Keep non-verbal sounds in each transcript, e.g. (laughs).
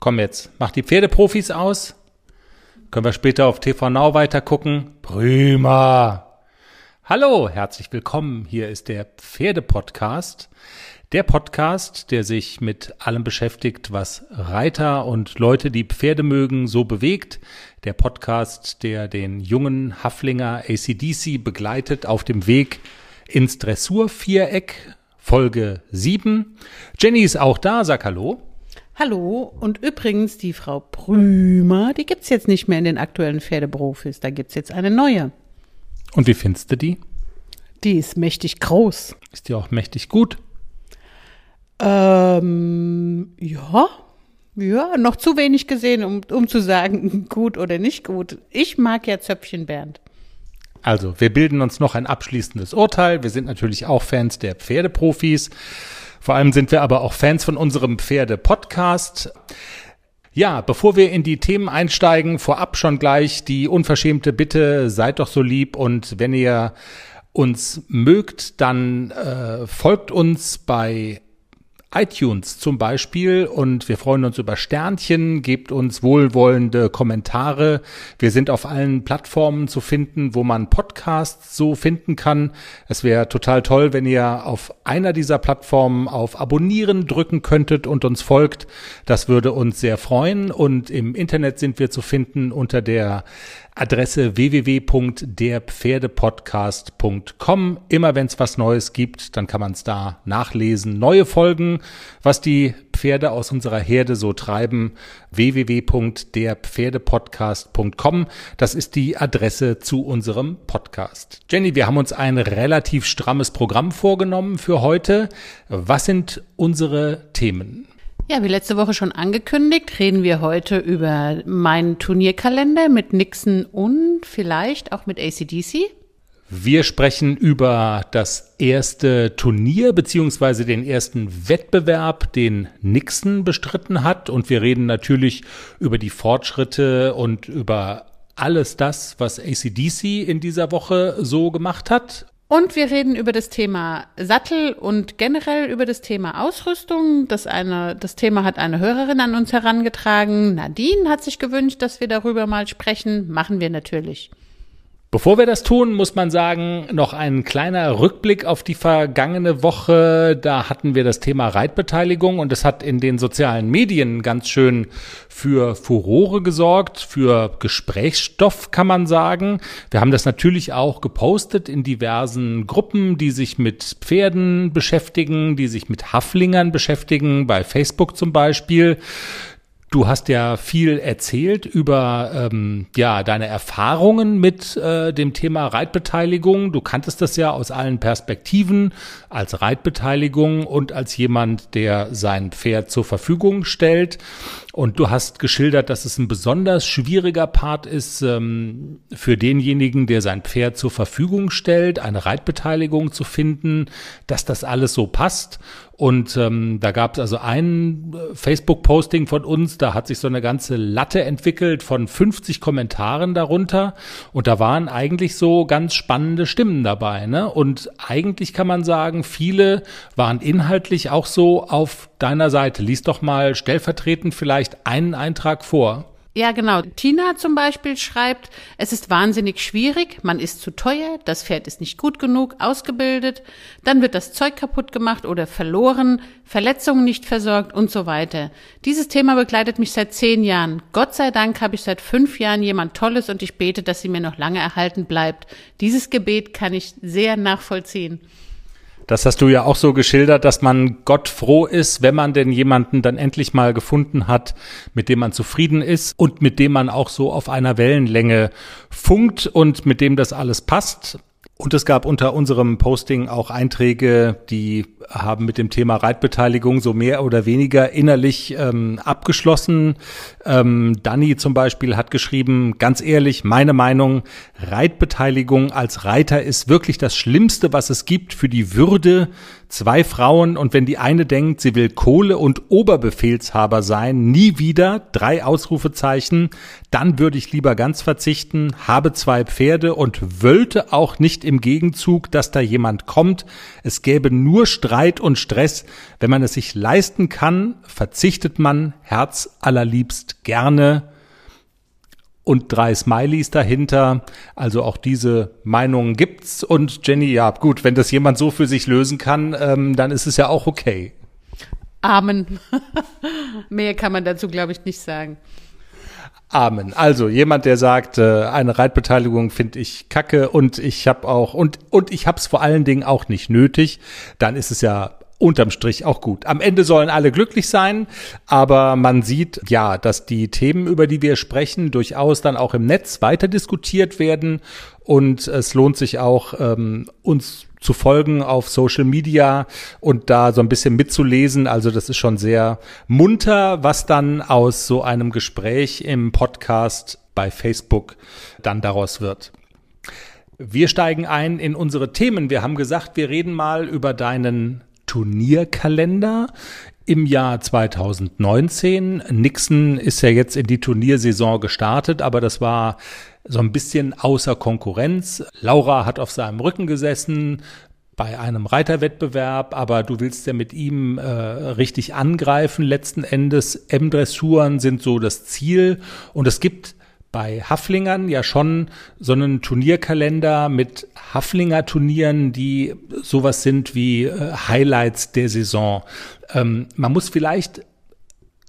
Komm jetzt, mach die Pferdeprofis aus. Können wir später auf TV Now weiter? Prima. Hallo, herzlich willkommen. Hier ist der Pferdepodcast. Der Podcast, der sich mit allem beschäftigt, was Reiter und Leute, die Pferde mögen, so bewegt. Der Podcast, der den jungen Haflinger ACDC begleitet auf dem Weg ins Dressurviereck, Folge 7. Jenny ist auch da, sag Hallo. Hallo und übrigens die Frau Prümer, die gibt's jetzt nicht mehr in den aktuellen Pferdeprofis, da gibt's jetzt eine neue. Und wie findest du die? Die ist mächtig groß. Ist die auch mächtig gut? Ähm, ja, ja, noch zu wenig gesehen, um, um zu sagen, (laughs) gut oder nicht gut. Ich mag ja Zöpfchen Bernd. Also, wir bilden uns noch ein abschließendes Urteil. Wir sind natürlich auch Fans der Pferdeprofis. Vor allem sind wir aber auch Fans von unserem Pferde-Podcast. Ja, bevor wir in die Themen einsteigen, vorab schon gleich die unverschämte Bitte, seid doch so lieb und wenn ihr uns mögt, dann äh, folgt uns bei iTunes zum Beispiel und wir freuen uns über Sternchen, gebt uns wohlwollende Kommentare. Wir sind auf allen Plattformen zu finden, wo man Podcasts so finden kann. Es wäre total toll, wenn ihr auf einer dieser Plattformen auf Abonnieren drücken könntet und uns folgt. Das würde uns sehr freuen und im Internet sind wir zu finden unter der Adresse www.derpferdepodcast.com. Immer wenn es was Neues gibt, dann kann man es da nachlesen. Neue Folgen, was die Pferde aus unserer Herde so treiben. www.derpferdepodcast.com. Das ist die Adresse zu unserem Podcast. Jenny, wir haben uns ein relativ strammes Programm vorgenommen für heute. Was sind unsere Themen? Ja, wie letzte Woche schon angekündigt, reden wir heute über meinen Turnierkalender mit Nixon und vielleicht auch mit ACDC. Wir sprechen über das erste Turnier beziehungsweise den ersten Wettbewerb, den Nixon bestritten hat. Und wir reden natürlich über die Fortschritte und über alles das, was ACDC in dieser Woche so gemacht hat. Und wir reden über das Thema Sattel und generell über das Thema Ausrüstung. Das, eine, das Thema hat eine Hörerin an uns herangetragen. Nadine hat sich gewünscht, dass wir darüber mal sprechen. Machen wir natürlich. Bevor wir das tun, muss man sagen, noch ein kleiner Rückblick auf die vergangene Woche. Da hatten wir das Thema Reitbeteiligung und es hat in den sozialen Medien ganz schön für Furore gesorgt, für Gesprächsstoff kann man sagen. Wir haben das natürlich auch gepostet in diversen Gruppen, die sich mit Pferden beschäftigen, die sich mit Haflingern beschäftigen, bei Facebook zum Beispiel. Du hast ja viel erzählt über ähm, ja deine Erfahrungen mit äh, dem Thema Reitbeteiligung. Du kanntest das ja aus allen Perspektiven als Reitbeteiligung und als jemand, der sein Pferd zur Verfügung stellt. Und du hast geschildert, dass es ein besonders schwieriger Part ist ähm, für denjenigen, der sein Pferd zur Verfügung stellt, eine Reitbeteiligung zu finden, dass das alles so passt. Und ähm, da gab es also ein äh, Facebook-Posting von uns, da hat sich so eine ganze Latte entwickelt von 50 Kommentaren darunter. Und da waren eigentlich so ganz spannende Stimmen dabei. Ne? Und eigentlich kann man sagen, viele waren inhaltlich auch so auf deiner Seite. Lies doch mal stellvertretend vielleicht einen Eintrag vor. Ja, genau. Tina zum Beispiel schreibt, es ist wahnsinnig schwierig, man ist zu teuer, das Pferd ist nicht gut genug ausgebildet, dann wird das Zeug kaputt gemacht oder verloren, Verletzungen nicht versorgt und so weiter. Dieses Thema begleitet mich seit zehn Jahren. Gott sei Dank habe ich seit fünf Jahren jemand Tolles und ich bete, dass sie mir noch lange erhalten bleibt. Dieses Gebet kann ich sehr nachvollziehen. Das hast du ja auch so geschildert, dass man Gott froh ist, wenn man denn jemanden dann endlich mal gefunden hat, mit dem man zufrieden ist und mit dem man auch so auf einer Wellenlänge funkt und mit dem das alles passt. Und es gab unter unserem Posting auch Einträge, die haben mit dem Thema Reitbeteiligung so mehr oder weniger innerlich ähm, abgeschlossen. Ähm, Danny zum Beispiel hat geschrieben, ganz ehrlich, meine Meinung, Reitbeteiligung als Reiter ist wirklich das Schlimmste, was es gibt für die Würde zwei Frauen und wenn die eine denkt, sie will Kohle und Oberbefehlshaber sein, nie wieder, drei Ausrufezeichen, dann würde ich lieber ganz verzichten, habe zwei Pferde und wollte auch nicht im Gegenzug, dass da jemand kommt. Es gäbe nur Streit und Stress. Wenn man es sich leisten kann, verzichtet man Herz allerliebst gerne und drei Smileys dahinter. Also auch diese Meinungen gibt's. Und Jenny, ja, gut, wenn das jemand so für sich lösen kann, ähm, dann ist es ja auch okay. Amen. (laughs) Mehr kann man dazu, glaube ich, nicht sagen. Amen. Also jemand, der sagt, äh, eine Reitbeteiligung finde ich kacke und ich habe auch und und ich habe es vor allen Dingen auch nicht nötig, dann ist es ja unterm Strich auch gut. Am Ende sollen alle glücklich sein, aber man sieht ja, dass die Themen, über die wir sprechen, durchaus dann auch im Netz weiter diskutiert werden und es lohnt sich auch, ähm, uns zu folgen auf Social Media und da so ein bisschen mitzulesen. Also das ist schon sehr munter, was dann aus so einem Gespräch im Podcast bei Facebook dann daraus wird. Wir steigen ein in unsere Themen. Wir haben gesagt, wir reden mal über deinen Turnierkalender im Jahr 2019. Nixon ist ja jetzt in die Turniersaison gestartet, aber das war so ein bisschen außer Konkurrenz. Laura hat auf seinem Rücken gesessen bei einem Reiterwettbewerb, aber du willst ja mit ihm äh, richtig angreifen. Letzten Endes M-Dressuren sind so das Ziel und es gibt bei Haflingern ja schon so einen Turnierkalender mit Haflinger Turnieren, die sowas sind wie äh, Highlights der Saison. Ähm, man muss vielleicht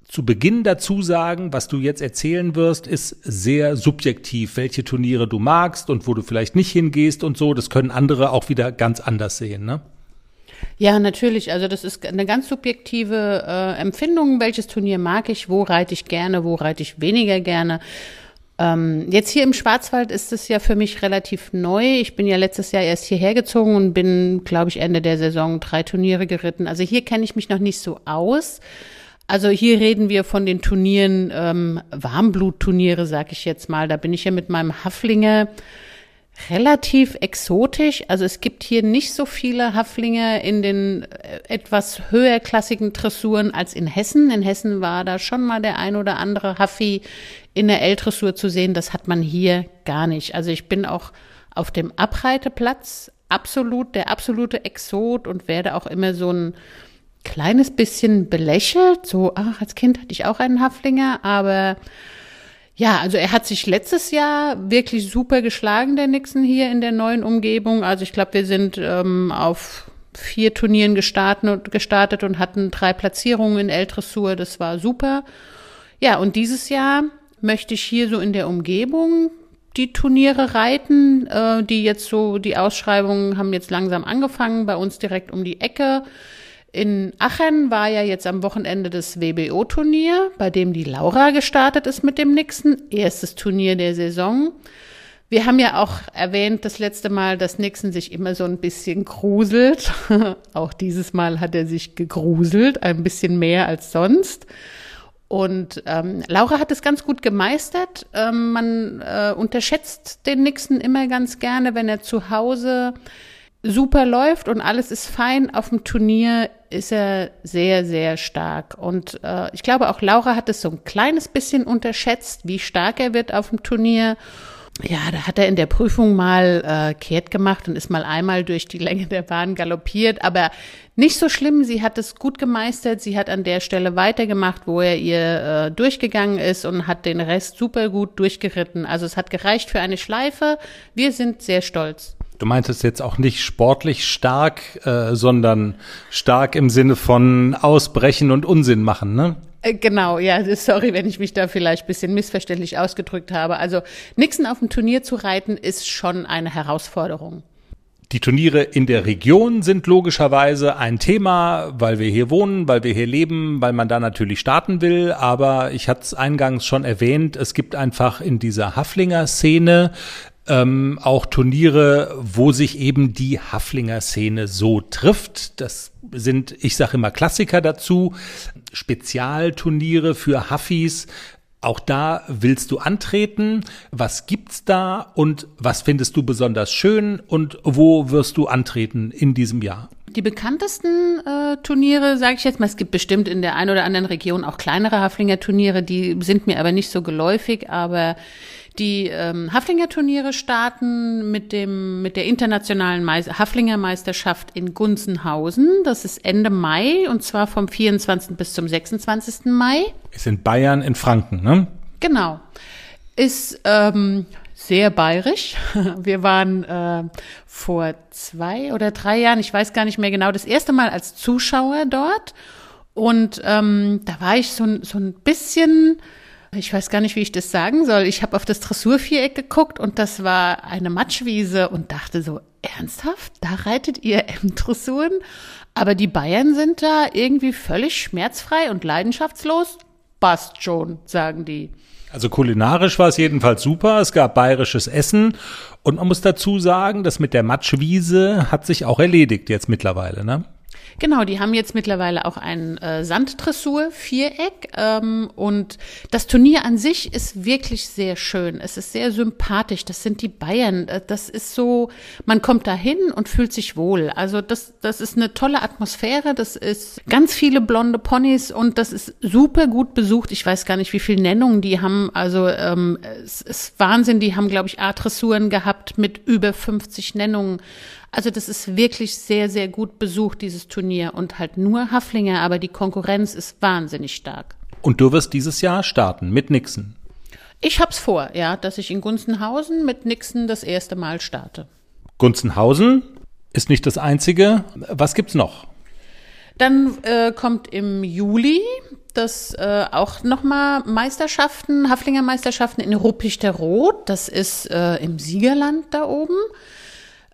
zu Beginn dazu sagen, was du jetzt erzählen wirst, ist sehr subjektiv, welche Turniere du magst und wo du vielleicht nicht hingehst und so. Das können andere auch wieder ganz anders sehen, ne? Ja, natürlich. Also das ist eine ganz subjektive äh, Empfindung. Welches Turnier mag ich? Wo reite ich gerne? Wo reite ich weniger gerne? Ähm, jetzt hier im Schwarzwald ist es ja für mich relativ neu. Ich bin ja letztes Jahr erst hierher gezogen und bin, glaube ich, Ende der Saison drei Turniere geritten. Also hier kenne ich mich noch nicht so aus. Also hier reden wir von den Turnieren, ähm, Warmblutturniere, sag ich jetzt mal. Da bin ich ja mit meinem Haflinger relativ exotisch. Also es gibt hier nicht so viele Haflinge in den äh, etwas höherklassigen Dressuren als in Hessen. In Hessen war da schon mal der ein oder andere Haffi in der L-Dressur zu sehen. Das hat man hier gar nicht. Also ich bin auch auf dem Abreiteplatz absolut der absolute Exot und werde auch immer so ein kleines bisschen belächelt. So, ach, als Kind hatte ich auch einen Haflinger, aber ja, also er hat sich letztes Jahr wirklich super geschlagen, der Nixon hier in der neuen Umgebung. Also ich glaube, wir sind ähm, auf vier Turnieren gestartet, gestartet und hatten drei Platzierungen in L-Dressur. Das war super. Ja, und dieses Jahr möchte ich hier so in der Umgebung die Turniere reiten, äh, die jetzt so, die Ausschreibungen haben jetzt langsam angefangen, bei uns direkt um die Ecke. In Aachen war ja jetzt am Wochenende das WBO-Turnier, bei dem die Laura gestartet ist mit dem Nixon. Erstes Turnier der Saison. Wir haben ja auch erwähnt das letzte Mal, dass Nixon sich immer so ein bisschen gruselt. (laughs) auch dieses Mal hat er sich gegruselt, ein bisschen mehr als sonst. Und ähm, Laura hat es ganz gut gemeistert. Ähm, man äh, unterschätzt den Nixon immer ganz gerne, wenn er zu Hause super läuft und alles ist fein. Auf dem Turnier ist er sehr, sehr stark. Und äh, ich glaube, auch Laura hat es so ein kleines bisschen unterschätzt, wie stark er wird auf dem Turnier. Ja, da hat er in der Prüfung mal äh, kehrt gemacht und ist mal einmal durch die Länge der Bahn galoppiert, aber nicht so schlimm. Sie hat es gut gemeistert. Sie hat an der Stelle weitergemacht, wo er ihr äh, durchgegangen ist und hat den Rest super gut durchgeritten. Also es hat gereicht für eine Schleife. Wir sind sehr stolz. Du meintest jetzt auch nicht sportlich stark, äh, sondern stark im Sinne von Ausbrechen und Unsinn machen, ne? Äh, genau, ja, sorry, wenn ich mich da vielleicht bisschen missverständlich ausgedrückt habe. Also Nixon auf dem Turnier zu reiten ist schon eine Herausforderung. Die Turniere in der Region sind logischerweise ein Thema, weil wir hier wohnen, weil wir hier leben, weil man da natürlich starten will. Aber ich hatte es eingangs schon erwähnt, es gibt einfach in dieser Haflinger-Szene ähm, auch Turniere, wo sich eben die Haflinger Szene so trifft. Das sind, ich sage immer Klassiker dazu, Spezialturniere für Haffis. Auch da willst du antreten. Was gibt's da und was findest du besonders schön und wo wirst du antreten in diesem Jahr? Die bekanntesten äh, Turniere, sage ich jetzt mal, es gibt bestimmt in der einen oder anderen Region auch kleinere Haflinger Turniere, die sind mir aber nicht so geläufig, aber die ähm, Haflinger Turniere starten mit dem mit der internationalen Meis Haflinger Meisterschaft in Gunzenhausen. Das ist Ende Mai und zwar vom 24. bis zum 26. Mai. Ist in Bayern in Franken, ne? Genau. Ist ähm, sehr bayerisch. (laughs) Wir waren äh, vor zwei oder drei Jahren, ich weiß gar nicht mehr genau, das erste Mal als Zuschauer dort. Und ähm, da war ich so, so ein bisschen, ich weiß gar nicht, wie ich das sagen soll. Ich habe auf das Dressurviereck geguckt und das war eine Matschwiese und dachte so, ernsthaft, da reitet ihr (laughs) M-Dressuren? Aber die Bayern sind da irgendwie völlig schmerzfrei und leidenschaftslos. Passt schon, sagen die. Also kulinarisch war es jedenfalls super. Es gab bayerisches Essen und man muss dazu sagen, das mit der Matschwiese hat sich auch erledigt jetzt mittlerweile, ne? Genau, die haben jetzt mittlerweile auch ein äh, Sanddressur-Viereck ähm, und das Turnier an sich ist wirklich sehr schön. Es ist sehr sympathisch. Das sind die Bayern. Äh, das ist so, man kommt da hin und fühlt sich wohl. Also das, das ist eine tolle Atmosphäre. Das ist ganz viele blonde Ponys und das ist super gut besucht. Ich weiß gar nicht, wie viele Nennungen die haben. Also ähm, es ist Wahnsinn. Die haben, glaube ich, A-Dressuren gehabt mit über 50 Nennungen. Also das ist wirklich sehr, sehr gut besucht, dieses Turnier. Und halt nur Haflinger, aber die Konkurrenz ist wahnsinnig stark. Und du wirst dieses Jahr starten mit Nixon. Ich hab's vor, ja, dass ich in Gunzenhausen mit Nixon das erste Mal starte. Gunzenhausen ist nicht das einzige. Was gibt's noch? Dann äh, kommt im Juli das äh, auch nochmal Meisterschaften, Haflinger Meisterschaften in Ruppichter Rot. Das ist äh, im Siegerland da oben.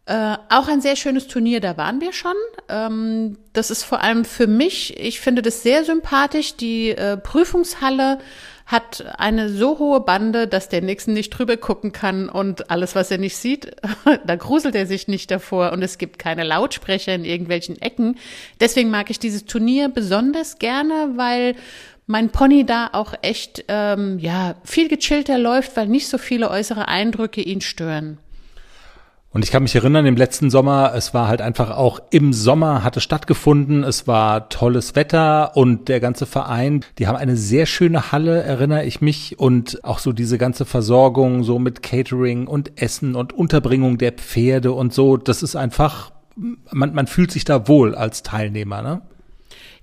Äh, auch ein sehr schönes Turnier, da waren wir schon. Ähm, das ist vor allem für mich, ich finde das sehr sympathisch. Die äh, Prüfungshalle hat eine so hohe Bande, dass der Nixon nicht drüber gucken kann und alles, was er nicht sieht, (laughs) da gruselt er sich nicht davor und es gibt keine Lautsprecher in irgendwelchen Ecken. Deswegen mag ich dieses Turnier besonders gerne, weil mein Pony da auch echt ähm, ja viel gechillter läuft, weil nicht so viele äußere Eindrücke ihn stören. Und ich kann mich erinnern, im letzten Sommer, es war halt einfach auch im Sommer hat es stattgefunden, es war tolles Wetter und der ganze Verein, die haben eine sehr schöne Halle, erinnere ich mich, und auch so diese ganze Versorgung, so mit Catering und Essen und Unterbringung der Pferde und so, das ist einfach, man, man fühlt sich da wohl als Teilnehmer, ne?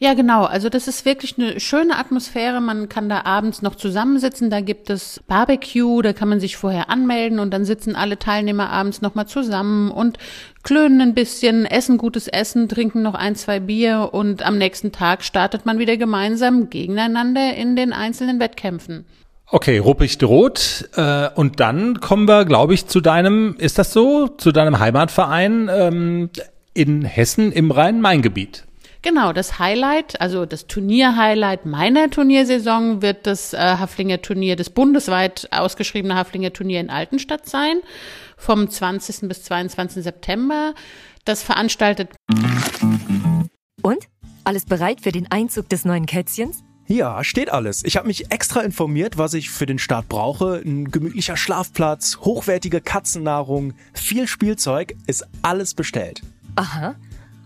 Ja, genau. Also das ist wirklich eine schöne Atmosphäre. Man kann da abends noch zusammensitzen. Da gibt es Barbecue, da kann man sich vorher anmelden und dann sitzen alle Teilnehmer abends nochmal zusammen und klönen ein bisschen, essen gutes Essen, trinken noch ein, zwei Bier und am nächsten Tag startet man wieder gemeinsam gegeneinander in den einzelnen Wettkämpfen. Okay, ruppig droht. Äh, und dann kommen wir, glaube ich, zu deinem, ist das so, zu deinem Heimatverein ähm, in Hessen im Rhein-Main-Gebiet. Genau, das Highlight, also das Turnier-Highlight meiner Turniersaison wird das äh, Haflinger Turnier, das bundesweit ausgeschriebene Haflinger Turnier in Altenstadt sein, vom 20. bis 22. September. Das veranstaltet. Und? Alles bereit für den Einzug des neuen Kätzchens? Ja, steht alles. Ich habe mich extra informiert, was ich für den Start brauche. Ein gemütlicher Schlafplatz, hochwertige Katzennahrung, viel Spielzeug, ist alles bestellt. Aha.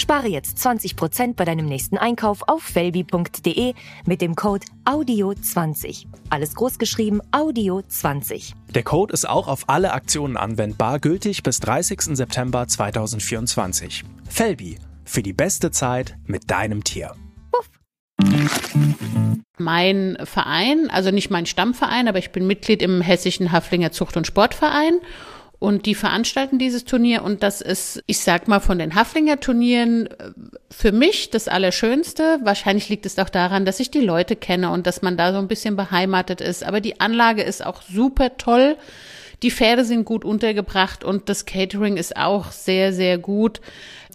Spare jetzt 20% bei deinem nächsten Einkauf auf felbi.de mit dem Code AUDIO20. Alles großgeschrieben AUDIO20. Der Code ist auch auf alle Aktionen anwendbar, gültig bis 30. September 2024. Felbi, für die beste Zeit mit deinem Tier. Puff. Mein Verein, also nicht mein Stammverein, aber ich bin Mitglied im Hessischen Haflinger Zucht- und Sportverein. Und die veranstalten dieses Turnier und das ist, ich sag mal, von den Haflinger Turnieren äh, für mich das Allerschönste. Wahrscheinlich liegt es auch daran, dass ich die Leute kenne und dass man da so ein bisschen beheimatet ist. Aber die Anlage ist auch super toll. Die Pferde sind gut untergebracht und das Catering ist auch sehr, sehr gut.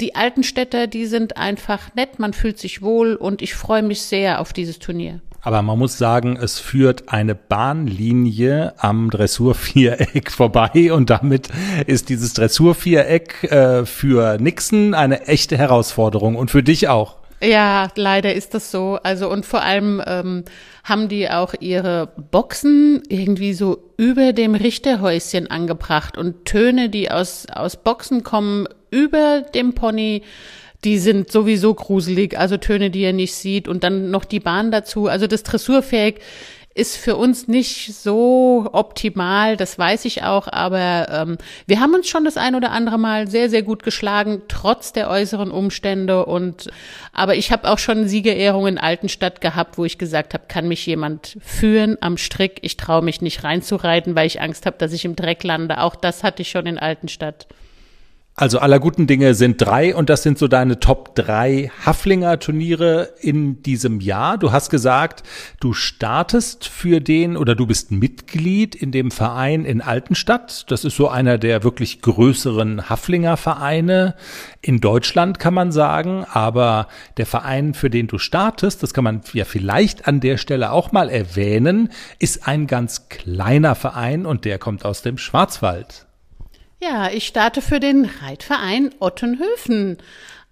Die alten Städter, die sind einfach nett, man fühlt sich wohl und ich freue mich sehr auf dieses Turnier. Aber man muss sagen, es führt eine Bahnlinie am Dressurviereck (laughs) vorbei und damit ist dieses Dressurviereck äh, für Nixon eine echte Herausforderung und für dich auch. Ja, leider ist das so. Also und vor allem ähm, haben die auch ihre Boxen irgendwie so über dem Richterhäuschen angebracht und Töne, die aus aus Boxen kommen, über dem Pony die sind sowieso gruselig, also Töne, die er nicht sieht und dann noch die Bahn dazu. Also das Dressurfähig ist für uns nicht so optimal, das weiß ich auch, aber ähm, wir haben uns schon das ein oder andere Mal sehr, sehr gut geschlagen, trotz der äußeren Umstände. Und aber ich habe auch schon Siegerehrungen in Altenstadt gehabt, wo ich gesagt habe, kann mich jemand führen am Strick? Ich traue mich nicht reinzureiten, weil ich Angst habe, dass ich im Dreck lande. Auch das hatte ich schon in Altenstadt. Also aller guten Dinge sind drei und das sind so deine Top drei Haflinger Turniere in diesem Jahr. Du hast gesagt, du startest für den oder du bist Mitglied in dem Verein in Altenstadt. Das ist so einer der wirklich größeren Haflinger Vereine in Deutschland, kann man sagen. Aber der Verein, für den du startest, das kann man ja vielleicht an der Stelle auch mal erwähnen, ist ein ganz kleiner Verein und der kommt aus dem Schwarzwald. Ja, ich starte für den Reitverein Ottenhöfen.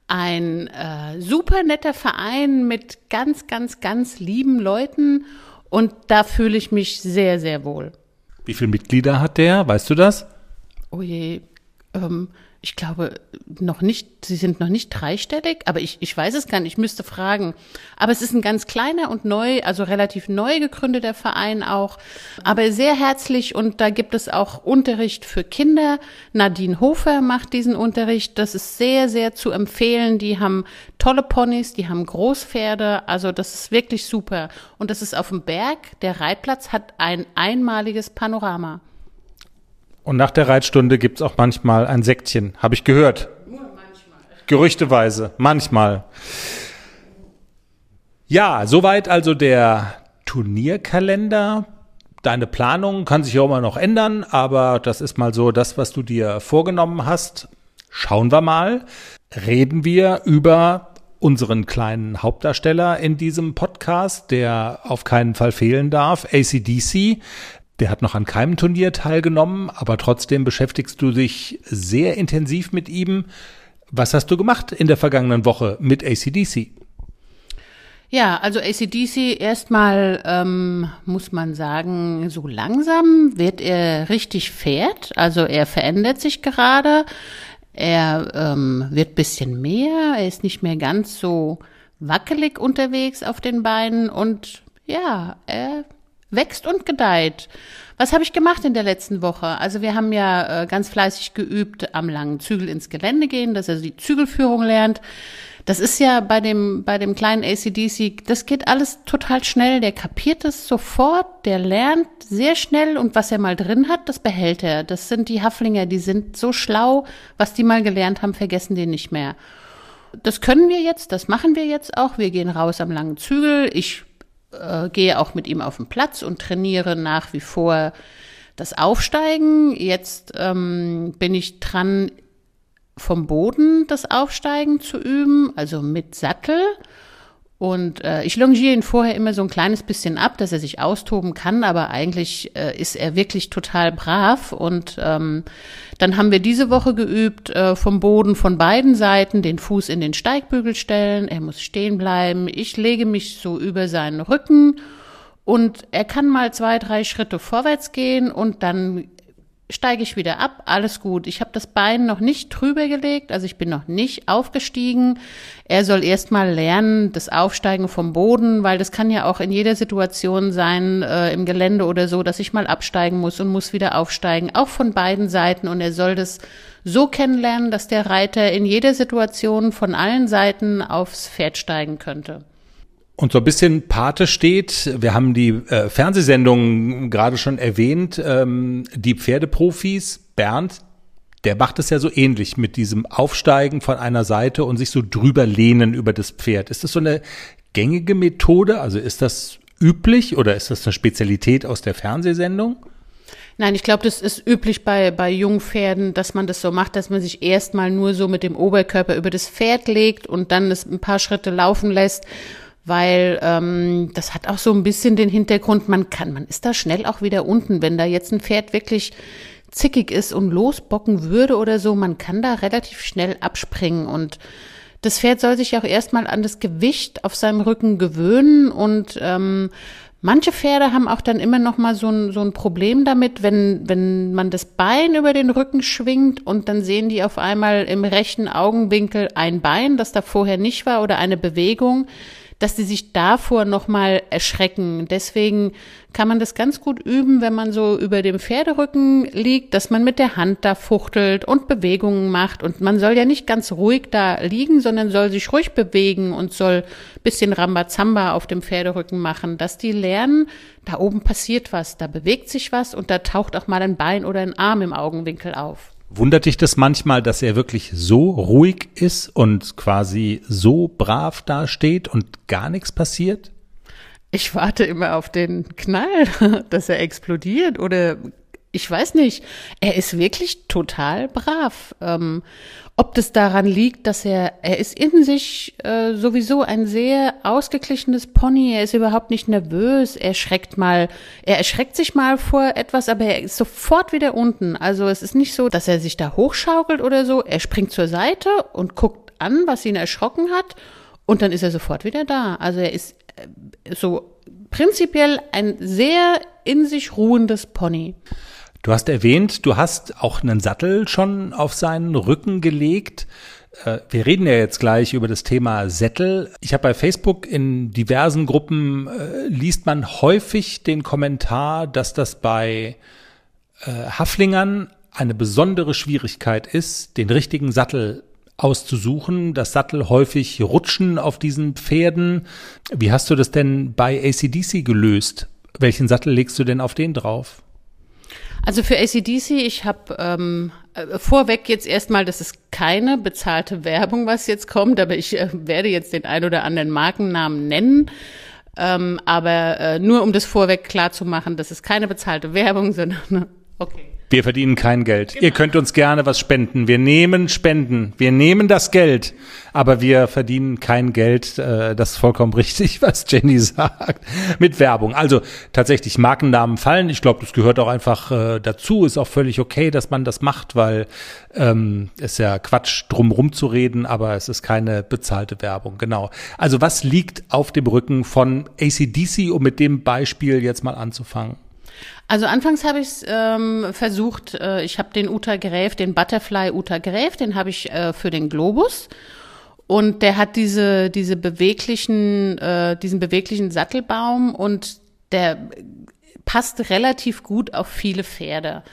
Ein äh, super netter Verein mit ganz, ganz, ganz lieben Leuten und da fühle ich mich sehr, sehr wohl. Wie viele Mitglieder hat der? Weißt du das? Oh je, ähm, ich glaube noch nicht, sie sind noch nicht dreistellig, aber ich, ich weiß es gar nicht, ich müsste fragen. Aber es ist ein ganz kleiner und neu, also relativ neu gegründeter Verein auch, aber sehr herzlich und da gibt es auch Unterricht für Kinder. Nadine Hofer macht diesen Unterricht, das ist sehr, sehr zu empfehlen. Die haben tolle Ponys, die haben Großpferde, also das ist wirklich super. Und das ist auf dem Berg, der Reitplatz hat ein einmaliges Panorama. Und nach der Reitstunde gibt's auch manchmal ein Sektchen, habe ich gehört. Nur manchmal. Gerüchteweise, manchmal. Ja, soweit also der Turnierkalender. Deine Planung kann sich ja immer noch ändern, aber das ist mal so das, was du dir vorgenommen hast. Schauen wir mal. Reden wir über unseren kleinen Hauptdarsteller in diesem Podcast, der auf keinen Fall fehlen darf, ACDC. Der hat noch an keinem Turnier teilgenommen, aber trotzdem beschäftigst du dich sehr intensiv mit ihm. Was hast du gemacht in der vergangenen Woche mit ACDC? Ja, also ACDC erstmal ähm, muss man sagen, so langsam wird er richtig fährt. Also er verändert sich gerade. Er ähm, wird bisschen mehr. Er ist nicht mehr ganz so wackelig unterwegs auf den Beinen und ja, er wächst und gedeiht. Was habe ich gemacht in der letzten Woche? Also wir haben ja äh, ganz fleißig geübt am langen Zügel ins Gelände gehen, dass er die Zügelführung lernt. Das ist ja bei dem, bei dem kleinen ACDC, das geht alles total schnell. Der kapiert es sofort, der lernt sehr schnell und was er mal drin hat, das behält er. Das sind die Haflinger, die sind so schlau, was die mal gelernt haben, vergessen die nicht mehr. Das können wir jetzt, das machen wir jetzt auch. Wir gehen raus am langen Zügel. Ich äh, gehe auch mit ihm auf den Platz und trainiere nach wie vor das Aufsteigen. Jetzt ähm, bin ich dran, vom Boden das Aufsteigen zu üben, also mit Sattel. Und äh, ich longiere ihn vorher immer so ein kleines bisschen ab, dass er sich austoben kann, aber eigentlich äh, ist er wirklich total brav. Und ähm, dann haben wir diese Woche geübt, äh, vom Boden von beiden Seiten den Fuß in den Steigbügel stellen. Er muss stehen bleiben. Ich lege mich so über seinen Rücken und er kann mal zwei, drei Schritte vorwärts gehen und dann steige ich wieder ab, alles gut. Ich habe das Bein noch nicht drüber gelegt, also ich bin noch nicht aufgestiegen. Er soll erst mal lernen, das Aufsteigen vom Boden, weil das kann ja auch in jeder Situation sein, äh, im Gelände oder so, dass ich mal absteigen muss und muss wieder aufsteigen, auch von beiden Seiten. Und er soll das so kennenlernen, dass der Reiter in jeder Situation von allen Seiten aufs Pferd steigen könnte. Und so ein bisschen Pate steht, wir haben die äh, Fernsehsendungen gerade schon erwähnt, ähm, die Pferdeprofis, Bernd, der macht es ja so ähnlich mit diesem Aufsteigen von einer Seite und sich so drüber lehnen über das Pferd. Ist das so eine gängige Methode? Also ist das üblich oder ist das eine Spezialität aus der Fernsehsendung? Nein, ich glaube, das ist üblich bei, bei Jungpferden, dass man das so macht, dass man sich erstmal nur so mit dem Oberkörper über das Pferd legt und dann es ein paar Schritte laufen lässt, weil ähm, das hat auch so ein bisschen den Hintergrund, man kann, man ist da schnell auch wieder unten, wenn da jetzt ein Pferd wirklich zickig ist und losbocken würde oder so, man kann da relativ schnell abspringen und das Pferd soll sich auch erstmal an das Gewicht auf seinem Rücken gewöhnen und ähm, Manche Pferde haben auch dann immer noch mal so ein, so ein Problem damit, wenn, wenn man das Bein über den Rücken schwingt und dann sehen die auf einmal im rechten Augenwinkel ein Bein, das da vorher nicht war oder eine Bewegung dass die sich davor nochmal erschrecken. Deswegen kann man das ganz gut üben, wenn man so über dem Pferderücken liegt, dass man mit der Hand da fuchtelt und Bewegungen macht. Und man soll ja nicht ganz ruhig da liegen, sondern soll sich ruhig bewegen und soll bisschen Rambazamba auf dem Pferderücken machen, dass die lernen, da oben passiert was, da bewegt sich was und da taucht auch mal ein Bein oder ein Arm im Augenwinkel auf. Wundert dich das manchmal, dass er wirklich so ruhig ist und quasi so brav dasteht und gar nichts passiert? Ich warte immer auf den Knall, (laughs) dass er explodiert oder ich weiß nicht. Er ist wirklich total brav. Ähm, ob das daran liegt, dass er, er ist in sich äh, sowieso ein sehr ausgeglichenes Pony. Er ist überhaupt nicht nervös. Er schreckt mal, er erschreckt sich mal vor etwas, aber er ist sofort wieder unten. Also es ist nicht so, dass er sich da hochschaukelt oder so. Er springt zur Seite und guckt an, was ihn erschrocken hat. Und dann ist er sofort wieder da. Also er ist äh, so prinzipiell ein sehr in sich ruhendes Pony. Du hast erwähnt, du hast auch einen Sattel schon auf seinen Rücken gelegt. Äh, wir reden ja jetzt gleich über das Thema Sättel. Ich habe bei Facebook in diversen Gruppen äh, liest man häufig den Kommentar, dass das bei äh, Haflingern eine besondere Schwierigkeit ist, den richtigen Sattel auszusuchen, dass Sattel häufig rutschen auf diesen Pferden. Wie hast du das denn bei ACDC gelöst? Welchen Sattel legst du denn auf den drauf? Also für ACDC, ich habe ähm, äh, vorweg jetzt erstmal, das ist keine bezahlte Werbung, was jetzt kommt, aber ich äh, werde jetzt den ein oder anderen Markennamen nennen. Ähm, aber äh, nur um das vorweg klar zu machen, das ist keine bezahlte Werbung, sondern (laughs) okay. Wir verdienen kein Geld. Genau. Ihr könnt uns gerne was spenden. Wir nehmen Spenden. Wir nehmen das Geld. Aber wir verdienen kein Geld. Äh, das ist vollkommen richtig, (laughs) was Jenny sagt. Mit Werbung. Also tatsächlich Markennamen fallen. Ich glaube, das gehört auch einfach äh, dazu. Ist auch völlig okay, dass man das macht, weil ähm, ist ja Quatsch, drum zu reden, aber es ist keine bezahlte Werbung. Genau. Also was liegt auf dem Rücken von ACDC, um mit dem Beispiel jetzt mal anzufangen? Also anfangs habe ich es ähm, versucht, äh, ich habe den Uta Gräf, den Butterfly Uta Gräf, den habe ich äh, für den Globus. Und der hat diese, diese beweglichen, äh, diesen beweglichen Sattelbaum und der passt relativ gut auf viele Pferde.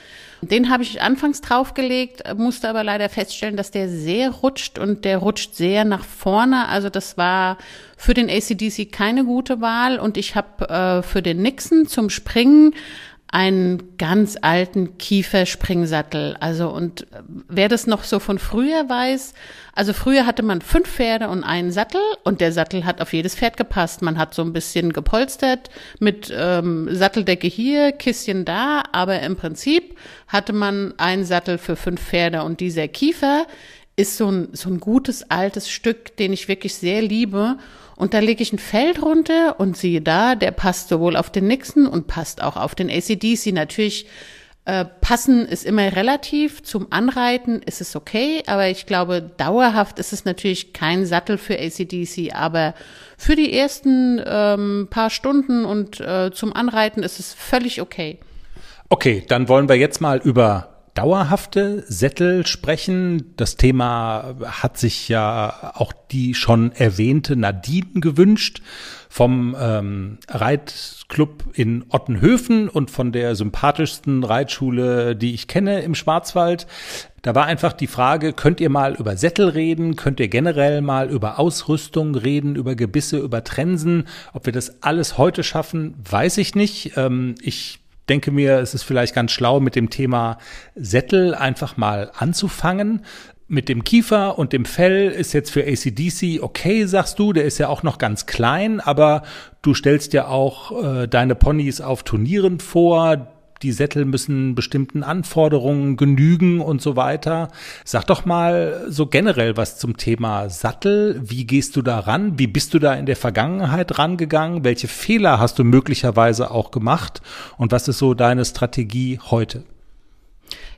Den habe ich anfangs draufgelegt, musste aber leider feststellen, dass der sehr rutscht und der rutscht sehr nach vorne. Also das war für den ACDC keine gute Wahl und ich habe äh, für den Nixon zum Springen einen ganz alten Kieferspringsattel. Also und wer das noch so von früher weiß, also früher hatte man fünf Pferde und einen Sattel und der Sattel hat auf jedes Pferd gepasst. Man hat so ein bisschen gepolstert mit ähm, Satteldecke hier, Kistchen da, aber im Prinzip hatte man einen Sattel für fünf Pferde und dieser Kiefer ist so ein, so ein gutes altes Stück, den ich wirklich sehr liebe und da lege ich ein Feld runter und siehe da, der passt sowohl auf den Nixon und passt auch auf den ACDC. Natürlich äh, passen ist immer relativ. Zum Anreiten ist es okay, aber ich glaube, dauerhaft ist es natürlich kein Sattel für ACDC, aber für die ersten ähm, paar Stunden und äh, zum Anreiten ist es völlig okay. Okay, dann wollen wir jetzt mal über dauerhafte Sättel sprechen. Das Thema hat sich ja auch die schon erwähnte Nadine gewünscht vom ähm, Reitclub in Ottenhöfen und von der sympathischsten Reitschule, die ich kenne im Schwarzwald. Da war einfach die Frage, könnt ihr mal über Sättel reden? Könnt ihr generell mal über Ausrüstung reden, über Gebisse, über Trensen? Ob wir das alles heute schaffen, weiß ich nicht. Ähm, ich denke mir, es ist vielleicht ganz schlau, mit dem Thema Sättel einfach mal anzufangen. Mit dem Kiefer und dem Fell ist jetzt für ACDC okay, sagst du, der ist ja auch noch ganz klein, aber du stellst ja auch äh, deine Ponys auf Turnieren vor die Sättel müssen bestimmten Anforderungen genügen und so weiter. Sag doch mal so generell was zum Thema Sattel. Wie gehst du da ran? Wie bist du da in der Vergangenheit rangegangen? Welche Fehler hast du möglicherweise auch gemacht? Und was ist so deine Strategie heute?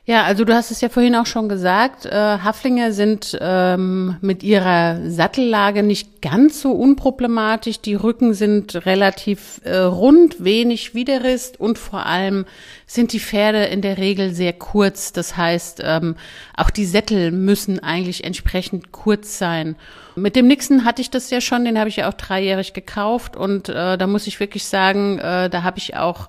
Ja, also du hast es ja vorhin auch schon gesagt, äh, Haflinger sind ähm, mit ihrer Sattellage nicht ganz so unproblematisch. Die Rücken sind relativ äh, rund, wenig Widerrist und vor allem sind die Pferde in der Regel sehr kurz. Das heißt, ähm, auch die Sättel müssen eigentlich entsprechend kurz sein. Mit dem Nixon hatte ich das ja schon, den habe ich ja auch dreijährig gekauft und äh, da muss ich wirklich sagen, äh, da habe ich auch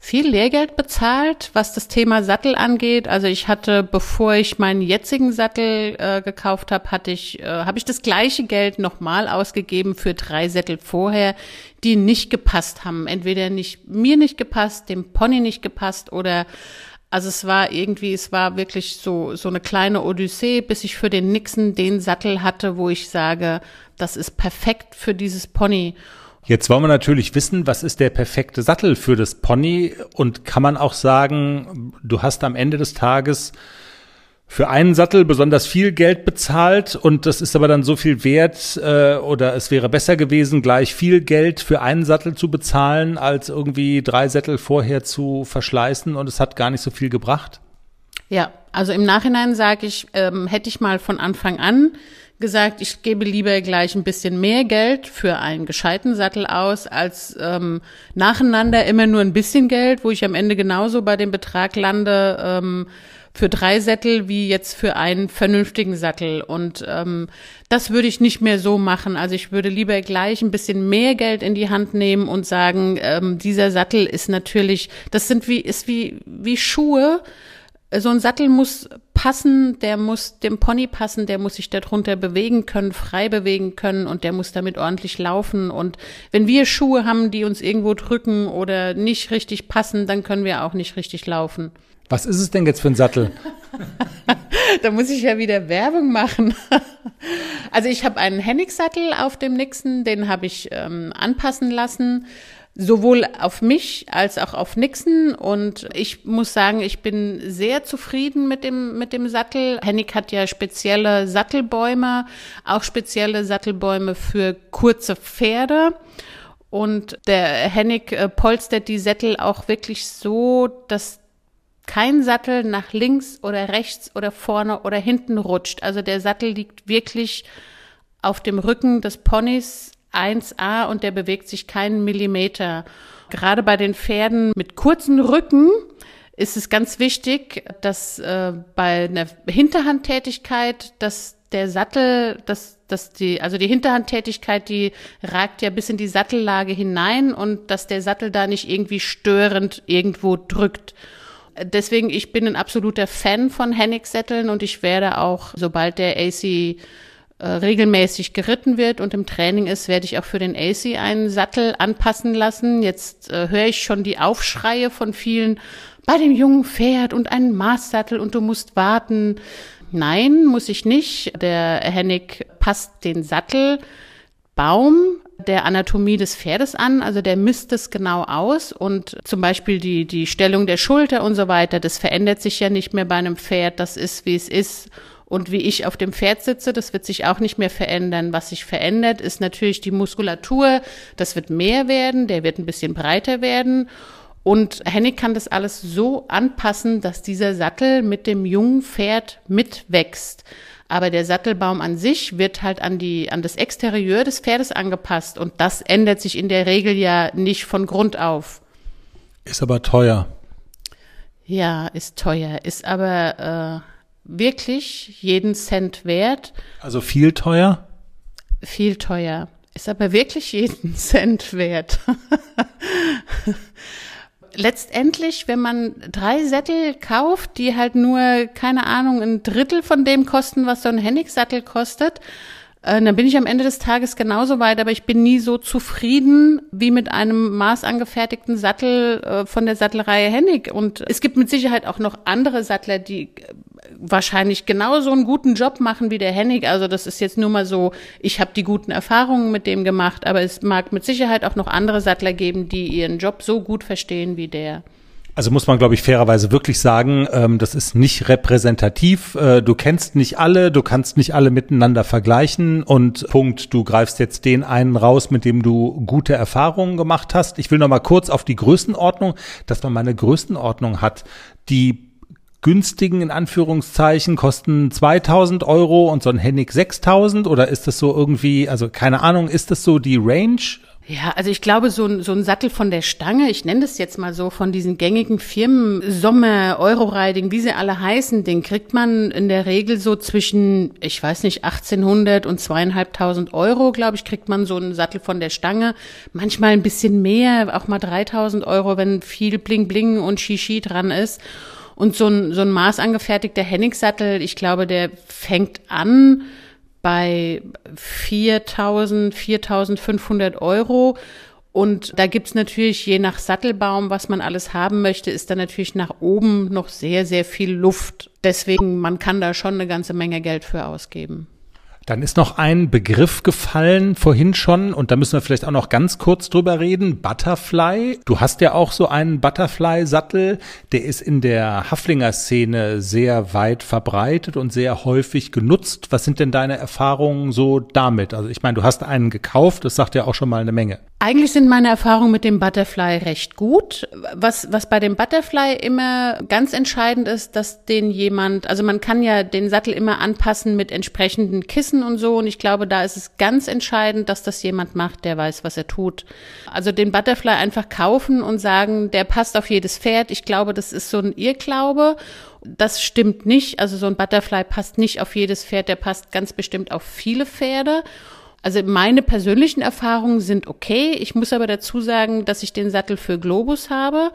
viel Lehrgeld bezahlt, was das Thema Sattel angeht. Also ich hatte, bevor ich meinen jetzigen Sattel äh, gekauft habe, hatte ich, äh, habe ich das gleiche Geld nochmal ausgegeben für drei Sättel vorher, die nicht gepasst haben. Entweder nicht mir nicht gepasst, dem Pony nicht gepasst oder also es war irgendwie, es war wirklich so so eine kleine Odyssee, bis ich für den Nixon den Sattel hatte, wo ich sage, das ist perfekt für dieses Pony. Jetzt wollen wir natürlich wissen, was ist der perfekte Sattel für das Pony und kann man auch sagen, du hast am Ende des Tages für einen Sattel besonders viel Geld bezahlt und das ist aber dann so viel wert äh, oder es wäre besser gewesen, gleich viel Geld für einen Sattel zu bezahlen, als irgendwie drei Sättel vorher zu verschleißen und es hat gar nicht so viel gebracht? Ja, also im Nachhinein sage ich, ähm, hätte ich mal von Anfang an gesagt, ich gebe lieber gleich ein bisschen mehr Geld für einen gescheiten Sattel aus, als ähm, nacheinander immer nur ein bisschen Geld, wo ich am Ende genauso bei dem Betrag lande ähm, für drei Sättel wie jetzt für einen vernünftigen Sattel. Und ähm, das würde ich nicht mehr so machen. Also ich würde lieber gleich ein bisschen mehr Geld in die Hand nehmen und sagen, ähm, dieser Sattel ist natürlich, das sind wie, ist wie, wie Schuhe so ein Sattel muss passen, der muss dem Pony passen, der muss sich darunter bewegen können, frei bewegen können und der muss damit ordentlich laufen. Und wenn wir Schuhe haben, die uns irgendwo drücken oder nicht richtig passen, dann können wir auch nicht richtig laufen. Was ist es denn jetzt für ein Sattel? (laughs) da muss ich ja wieder Werbung machen. (laughs) also ich habe einen Hennig-Sattel auf dem Nixon, den habe ich ähm, anpassen lassen sowohl auf mich als auch auf Nixon. Und ich muss sagen, ich bin sehr zufrieden mit dem, mit dem Sattel. Hennig hat ja spezielle Sattelbäume, auch spezielle Sattelbäume für kurze Pferde. Und der Hennig äh, polstert die Sättel auch wirklich so, dass kein Sattel nach links oder rechts oder vorne oder hinten rutscht. Also der Sattel liegt wirklich auf dem Rücken des Ponys 1a und der bewegt sich keinen Millimeter. Gerade bei den Pferden mit kurzen Rücken ist es ganz wichtig, dass äh, bei einer Hinterhandtätigkeit, dass der Sattel, dass, dass die, also die Hinterhandtätigkeit, die ragt ja bis in die Sattellage hinein und dass der Sattel da nicht irgendwie störend irgendwo drückt. Deswegen, ich bin ein absoluter Fan von Hennig-Sätteln und ich werde auch, sobald der AC äh, regelmäßig geritten wird und im Training ist, werde ich auch für den AC einen Sattel anpassen lassen. Jetzt äh, höre ich schon die Aufschreie von vielen bei dem jungen Pferd und einen Maßsattel und du musst warten. Nein, muss ich nicht. Der Hennig passt den Sattelbaum der Anatomie des Pferdes an, also der misst es genau aus und zum Beispiel die, die Stellung der Schulter und so weiter, das verändert sich ja nicht mehr bei einem Pferd, das ist, wie es ist und wie ich auf dem Pferd sitze, das wird sich auch nicht mehr verändern. Was sich verändert, ist natürlich die Muskulatur. Das wird mehr werden, der wird ein bisschen breiter werden. Und Hennig kann das alles so anpassen, dass dieser Sattel mit dem jungen Pferd mitwächst. Aber der Sattelbaum an sich wird halt an die, an das Exterieur des Pferdes angepasst. Und das ändert sich in der Regel ja nicht von Grund auf. Ist aber teuer. Ja, ist teuer. Ist aber, äh, wirklich jeden Cent wert. Also viel teuer? Viel teuer. Ist aber wirklich jeden (laughs) Cent wert. Letztendlich, wenn man drei Sättel kauft, die halt nur, keine Ahnung, ein Drittel von dem kosten, was so ein Hennig-Sattel kostet, äh, dann bin ich am Ende des Tages genauso weit, aber ich bin nie so zufrieden wie mit einem maßangefertigten Sattel äh, von der Sattelreihe Hennig. Und es gibt mit Sicherheit auch noch andere Sattler, die äh, wahrscheinlich genauso einen guten Job machen wie der Hennig. Also das ist jetzt nur mal so, ich habe die guten Erfahrungen mit dem gemacht, aber es mag mit Sicherheit auch noch andere Sattler geben, die ihren Job so gut verstehen wie der. Also muss man, glaube ich, fairerweise wirklich sagen, ähm, das ist nicht repräsentativ. Äh, du kennst nicht alle, du kannst nicht alle miteinander vergleichen und Punkt, du greifst jetzt den einen raus, mit dem du gute Erfahrungen gemacht hast. Ich will noch mal kurz auf die Größenordnung, dass man mal eine Größenordnung hat. Die günstigen, in Anführungszeichen, kosten 2000 Euro und so ein Hennig 6000 oder ist das so irgendwie, also keine Ahnung, ist das so die Range? Ja, also ich glaube, so ein, so ein Sattel von der Stange, ich nenne das jetzt mal so, von diesen gängigen Firmen, Sommer, Euroriding, wie sie alle heißen, den kriegt man in der Regel so zwischen, ich weiß nicht, 1800 und zweieinhalbtausend Euro, glaube ich, kriegt man so einen Sattel von der Stange. Manchmal ein bisschen mehr, auch mal 3000 Euro, wenn viel Bling Bling und Shishi dran ist. Und so ein, so ein maßangefertigter Hennig-Sattel, ich glaube, der fängt an, bei 4.000, 4.500 Euro. Und da gibt's natürlich je nach Sattelbaum, was man alles haben möchte, ist da natürlich nach oben noch sehr, sehr viel Luft. Deswegen, man kann da schon eine ganze Menge Geld für ausgeben. Dann ist noch ein Begriff gefallen vorhin schon und da müssen wir vielleicht auch noch ganz kurz drüber reden. Butterfly. Du hast ja auch so einen Butterfly-Sattel, der ist in der Haflinger-Szene sehr weit verbreitet und sehr häufig genutzt. Was sind denn deine Erfahrungen so damit? Also ich meine, du hast einen gekauft, das sagt ja auch schon mal eine Menge. Eigentlich sind meine Erfahrungen mit dem Butterfly recht gut. Was, was bei dem Butterfly immer ganz entscheidend ist, dass den jemand, also man kann ja den Sattel immer anpassen mit entsprechenden Kissen und so. Und ich glaube, da ist es ganz entscheidend, dass das jemand macht, der weiß, was er tut. Also den Butterfly einfach kaufen und sagen, der passt auf jedes Pferd. Ich glaube, das ist so ein Irrglaube. Das stimmt nicht. Also so ein Butterfly passt nicht auf jedes Pferd, der passt ganz bestimmt auf viele Pferde. Also meine persönlichen Erfahrungen sind okay. Ich muss aber dazu sagen, dass ich den Sattel für Globus habe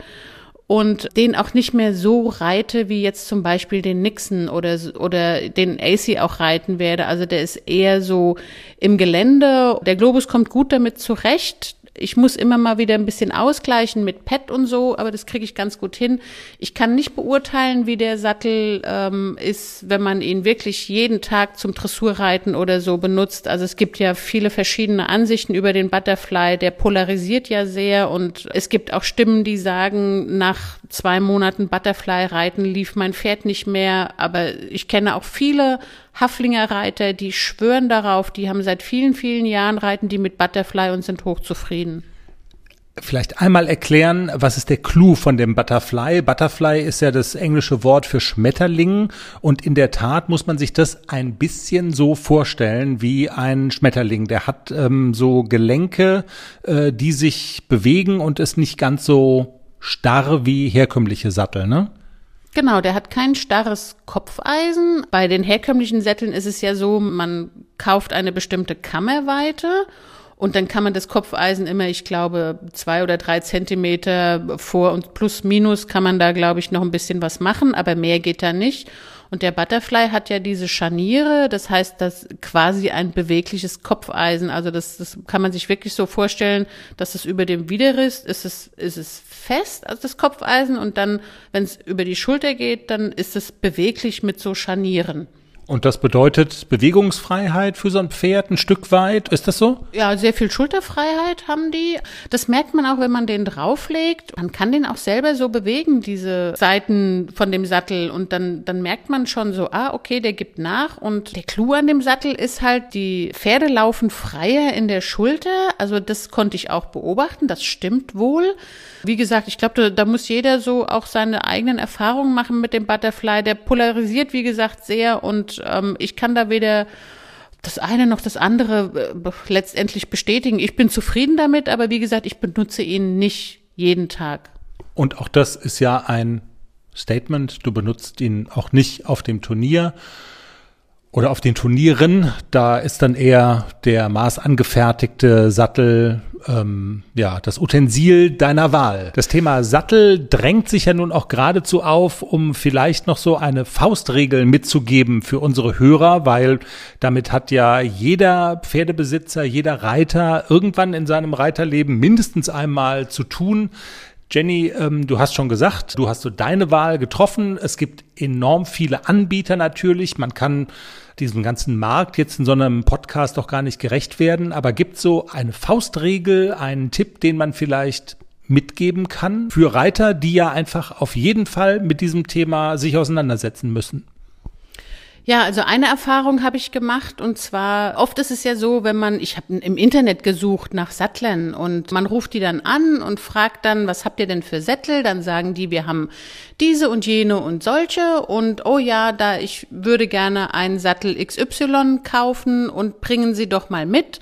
und den auch nicht mehr so reite, wie jetzt zum Beispiel den Nixon oder, oder den AC auch reiten werde. Also der ist eher so im Gelände. Der Globus kommt gut damit zurecht. Ich muss immer mal wieder ein bisschen ausgleichen mit Pet und so, aber das kriege ich ganz gut hin. Ich kann nicht beurteilen, wie der Sattel ähm, ist, wenn man ihn wirklich jeden Tag zum Dressurreiten oder so benutzt. Also es gibt ja viele verschiedene Ansichten über den Butterfly. Der polarisiert ja sehr und es gibt auch Stimmen, die sagen, nach zwei Monaten Butterfly reiten lief mein Pferd nicht mehr. Aber ich kenne auch viele Haflinger Reiter, die schwören darauf, die haben seit vielen, vielen Jahren reiten die mit Butterfly und sind hochzufrieden. Vielleicht einmal erklären, was ist der Clou von dem Butterfly? Butterfly ist ja das englische Wort für Schmetterling und in der Tat muss man sich das ein bisschen so vorstellen wie ein Schmetterling. Der hat ähm, so Gelenke, äh, die sich bewegen und ist nicht ganz so starr wie herkömmliche Sattel, ne? Genau, der hat kein starres Kopfeisen. Bei den herkömmlichen Sätteln ist es ja so, man kauft eine bestimmte Kammerweite und dann kann man das Kopfeisen immer, ich glaube, zwei oder drei Zentimeter vor und plus minus kann man da, glaube ich, noch ein bisschen was machen, aber mehr geht da nicht. Und der Butterfly hat ja diese Scharniere, das heißt, das quasi ein bewegliches Kopfeisen. Also das, das kann man sich wirklich so vorstellen, dass es über dem Widerriss ist es, ist es fest, also das Kopfeisen, und dann, wenn es über die Schulter geht, dann ist es beweglich mit so Scharnieren. Und das bedeutet Bewegungsfreiheit für so ein Pferd ein Stück weit. Ist das so? Ja, sehr viel Schulterfreiheit haben die. Das merkt man auch, wenn man den drauflegt. Man kann den auch selber so bewegen, diese Seiten von dem Sattel. Und dann, dann merkt man schon so, ah, okay, der gibt nach. Und der Clou an dem Sattel ist halt, die Pferde laufen freier in der Schulter. Also das konnte ich auch beobachten. Das stimmt wohl. Wie gesagt, ich glaube, da, da muss jeder so auch seine eigenen Erfahrungen machen mit dem Butterfly. Der polarisiert, wie gesagt, sehr und ähm, ich kann da weder das eine noch das andere äh, letztendlich bestätigen. Ich bin zufrieden damit, aber wie gesagt, ich benutze ihn nicht jeden Tag. Und auch das ist ja ein Statement. Du benutzt ihn auch nicht auf dem Turnier. Oder auf den Turnieren, da ist dann eher der maßangefertigte Sattel ähm, ja das Utensil deiner Wahl. Das Thema Sattel drängt sich ja nun auch geradezu auf, um vielleicht noch so eine Faustregel mitzugeben für unsere Hörer, weil damit hat ja jeder Pferdebesitzer, jeder Reiter irgendwann in seinem Reiterleben mindestens einmal zu tun. Jenny, ähm, du hast schon gesagt, du hast so deine Wahl getroffen. Es gibt enorm viele Anbieter natürlich. Man kann diesem ganzen Markt jetzt in so einem Podcast doch gar nicht gerecht werden. Aber gibt so eine Faustregel, einen Tipp, den man vielleicht mitgeben kann für Reiter, die ja einfach auf jeden Fall mit diesem Thema sich auseinandersetzen müssen? Ja, also eine Erfahrung habe ich gemacht und zwar oft ist es ja so, wenn man, ich habe im Internet gesucht nach Satteln und man ruft die dann an und fragt dann, was habt ihr denn für Sättel? Dann sagen die, wir haben diese und jene und solche und oh ja, da ich würde gerne einen Sattel XY kaufen und bringen Sie doch mal mit.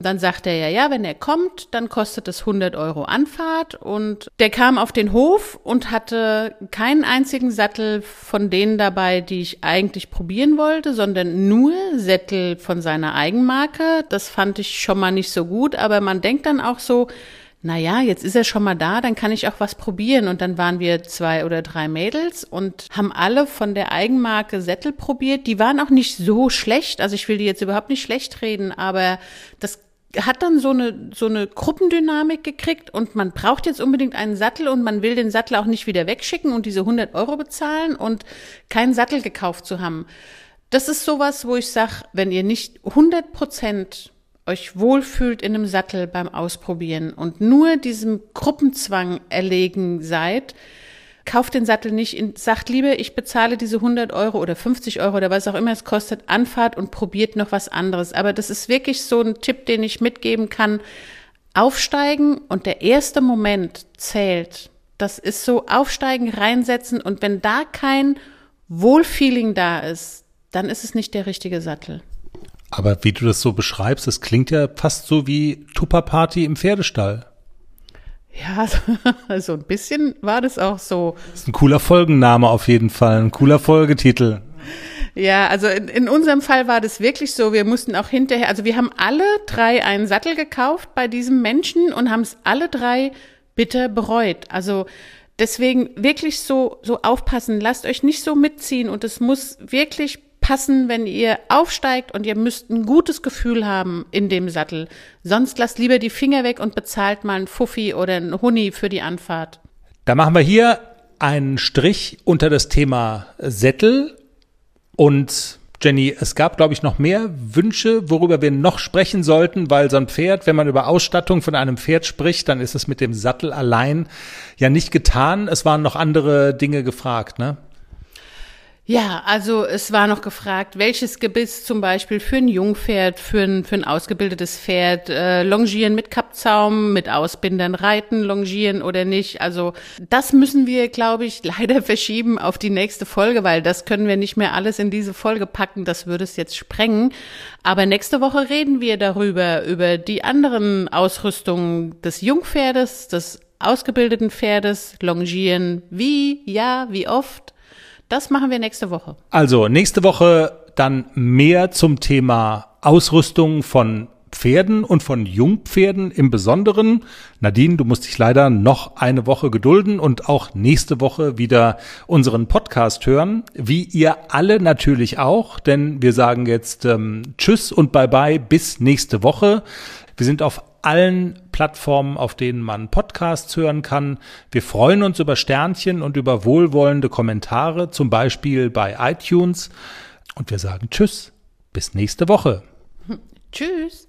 Dann sagt er ja, ja, wenn er kommt, dann kostet es 100 Euro Anfahrt. Und der kam auf den Hof und hatte keinen einzigen Sattel von denen dabei, die ich eigentlich probieren wollte, sondern nur Sättel von seiner Eigenmarke. Das fand ich schon mal nicht so gut, aber man denkt dann auch so, na ja, jetzt ist er schon mal da, dann kann ich auch was probieren. Und dann waren wir zwei oder drei Mädels und haben alle von der Eigenmarke Sättel probiert. Die waren auch nicht so schlecht. Also ich will die jetzt überhaupt nicht schlecht reden, aber das hat dann so eine, so eine Gruppendynamik gekriegt und man braucht jetzt unbedingt einen Sattel und man will den Sattel auch nicht wieder wegschicken und diese 100 Euro bezahlen und keinen Sattel gekauft zu haben. Das ist sowas, wo ich sage, wenn ihr nicht 100 Prozent euch wohlfühlt in einem Sattel beim Ausprobieren und nur diesem Gruppenzwang erlegen seid, kauft den Sattel nicht, sagt lieber, ich bezahle diese 100 Euro oder 50 Euro oder was auch immer es kostet, Anfahrt und probiert noch was anderes. Aber das ist wirklich so ein Tipp, den ich mitgeben kann. Aufsteigen und der erste Moment zählt. Das ist so aufsteigen, reinsetzen und wenn da kein Wohlfeeling da ist, dann ist es nicht der richtige Sattel. Aber wie du das so beschreibst, das klingt ja fast so wie Tupper-Party im Pferdestall. Ja, (laughs) so ein bisschen war das auch so. Das ist ein cooler Folgenname auf jeden Fall, ein cooler Folgetitel. Ja, also in, in unserem Fall war das wirklich so. Wir mussten auch hinterher, also wir haben alle drei einen Sattel gekauft bei diesem Menschen und haben es alle drei bitter bereut. Also deswegen wirklich so, so aufpassen. Lasst euch nicht so mitziehen und es muss wirklich passen, wenn ihr aufsteigt und ihr müsst ein gutes Gefühl haben in dem Sattel. Sonst lasst lieber die Finger weg und bezahlt mal einen Fuffi oder einen Huni für die Anfahrt. Da machen wir hier einen Strich unter das Thema Sättel und Jenny, es gab, glaube ich, noch mehr Wünsche, worüber wir noch sprechen sollten, weil so ein Pferd, wenn man über Ausstattung von einem Pferd spricht, dann ist es mit dem Sattel allein ja nicht getan. Es waren noch andere Dinge gefragt, ne? Ja, also es war noch gefragt, welches Gebiss zum Beispiel für ein Jungpferd, für ein, für ein ausgebildetes Pferd, äh, longieren mit Kappzaum, mit Ausbindern reiten, longieren oder nicht. Also das müssen wir, glaube ich, (laughs) leider verschieben auf die nächste Folge, weil das können wir nicht mehr alles in diese Folge packen. Das würde es jetzt sprengen. Aber nächste Woche reden wir darüber, über die anderen Ausrüstungen des Jungpferdes, des ausgebildeten Pferdes, longieren, wie, ja, wie oft das machen wir nächste Woche. Also nächste Woche dann mehr zum Thema Ausrüstung von Pferden und von Jungpferden im Besonderen. Nadine, du musst dich leider noch eine Woche gedulden und auch nächste Woche wieder unseren Podcast hören. Wie ihr alle natürlich auch, denn wir sagen jetzt ähm, Tschüss und Bye-bye bis nächste Woche. Wir sind auf allen Plattformen, auf denen man Podcasts hören kann. Wir freuen uns über Sternchen und über wohlwollende Kommentare, zum Beispiel bei iTunes. Und wir sagen Tschüss, bis nächste Woche. (laughs) Tschüss.